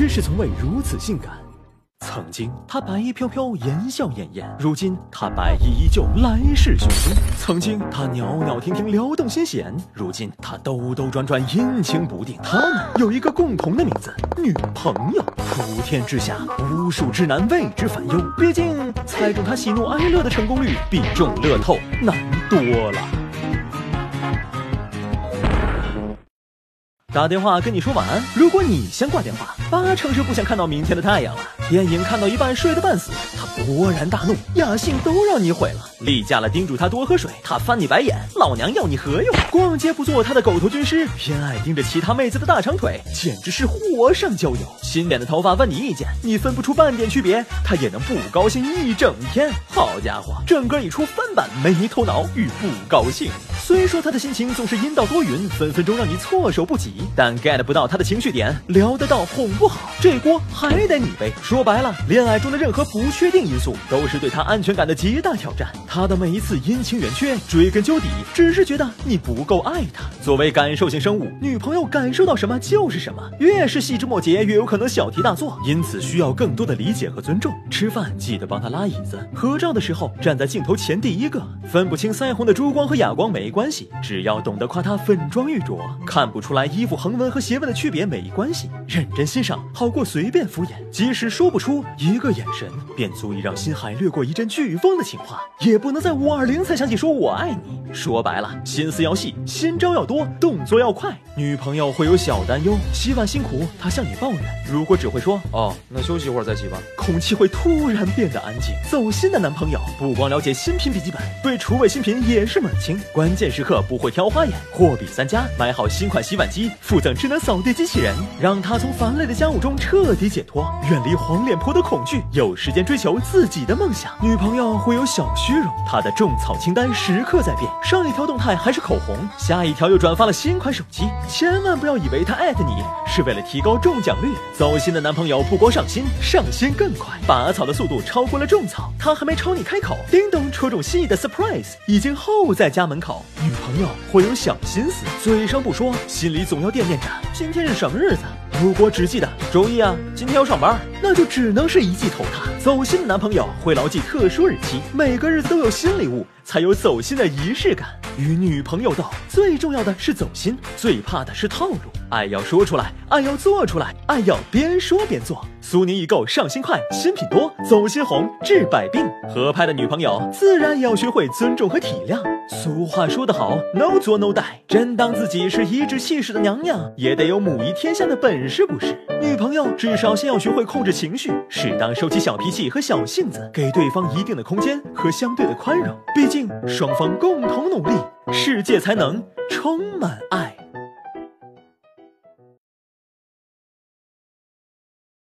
只是从未如此性感。曾经她白衣飘飘，言笑晏晏；如今她白衣依旧，来势汹汹。曾经她袅袅婷婷，撩动心弦；如今她兜兜转转，阴晴不定。他们有一个共同的名字——女朋友。普天之下，无数直男为之烦忧。毕竟猜中她喜怒哀乐的成功率，比中乐透难多了。打电话跟你说晚安，如果你先挂电话，八成是不想看到明天的太阳了。电影看到一半睡得半死，勃然大怒，雅兴都让你毁了。例假了叮嘱他多喝水，他翻你白眼，老娘要你何用？逛街不做他的狗头军师，偏爱盯着其他妹子的大长腿，简直是火上浇油。新剪的头发问你意见，你分不出半点区别，他也能不高兴一整天。好家伙，整个一出翻版没头脑与不高兴。虽说他的心情总是阴到多云，分分钟让你措手不及。但 get 不到他的情绪点，聊得到哄不好，这锅还得你背。说白了，恋爱中的任何不确定因素，都是对他安全感的极大挑战。他的每一次阴晴圆缺，追根究底，只是觉得你不够爱他。作为感受性生物，女朋友感受到什么就是什么，越是细枝末节，越有可能小题大做，因此需要更多的理解和尊重。吃饭记得帮他拉椅子，合照的时候站在镜头前第一个。分不清腮红的珠光和哑光没关系，只要懂得夸他粉妆玉琢。看不出来衣服。横纹和斜纹的区别没关系，认真欣赏好过随便敷衍。即使说不出一个眼神，便足以让心海掠过一阵飓风的情话，也不能在五二零才想起说我爱你。说白了，心思要细，新招要多，动作要快。女朋友会有小担忧，洗碗辛苦，她向你抱怨。如果只会说哦，那休息一会儿再洗吧，空气会突然变得安静。走心的男朋友不光了解新品笔记本，对厨卫新品也是门清。关键时刻不会挑花眼，货比三家，买好新款洗碗机。附赠智能扫地机器人，让他从烦累的家务中彻底解脱，远离黄脸婆的恐惧，有时间追求自己的梦想。女朋友会有小虚荣，她的种草清单时刻在变，上一条动态还是口红，下一条又转发了新款手机。千万不要以为他艾特你是为了提高中奖率。走心的男朋友不光上心，上心更快，拔草的速度超过了种草，他还没朝你开口，叮咚戳中心意的 surprise 已经候在家门口。女朋友会有小心思，嘴上不说，心里总要惦念着。今天是什么日子？如果只记得周一啊，今天要上班，那就只能是一记头塌。走心的男朋友会牢记特殊日期，每个日子都有新礼物，才有走心的仪式感。与女朋友斗，最重要的是走心，最怕的是套路。爱要说出来，爱要做出来，爱要边说边做。苏宁易购上新快，新品多，走心红治百病。合拍的女朋友自然也要学会尊重和体谅。俗话说得好，no 作 no die。真当自己是颐指气使的娘娘，也得有母仪天下的本事不是？女朋友至少先要学会控制情绪，适当收起小脾气和小性子，给对方一定的空间和相对的宽容。毕竟双方共同努力，世界才能充满爱。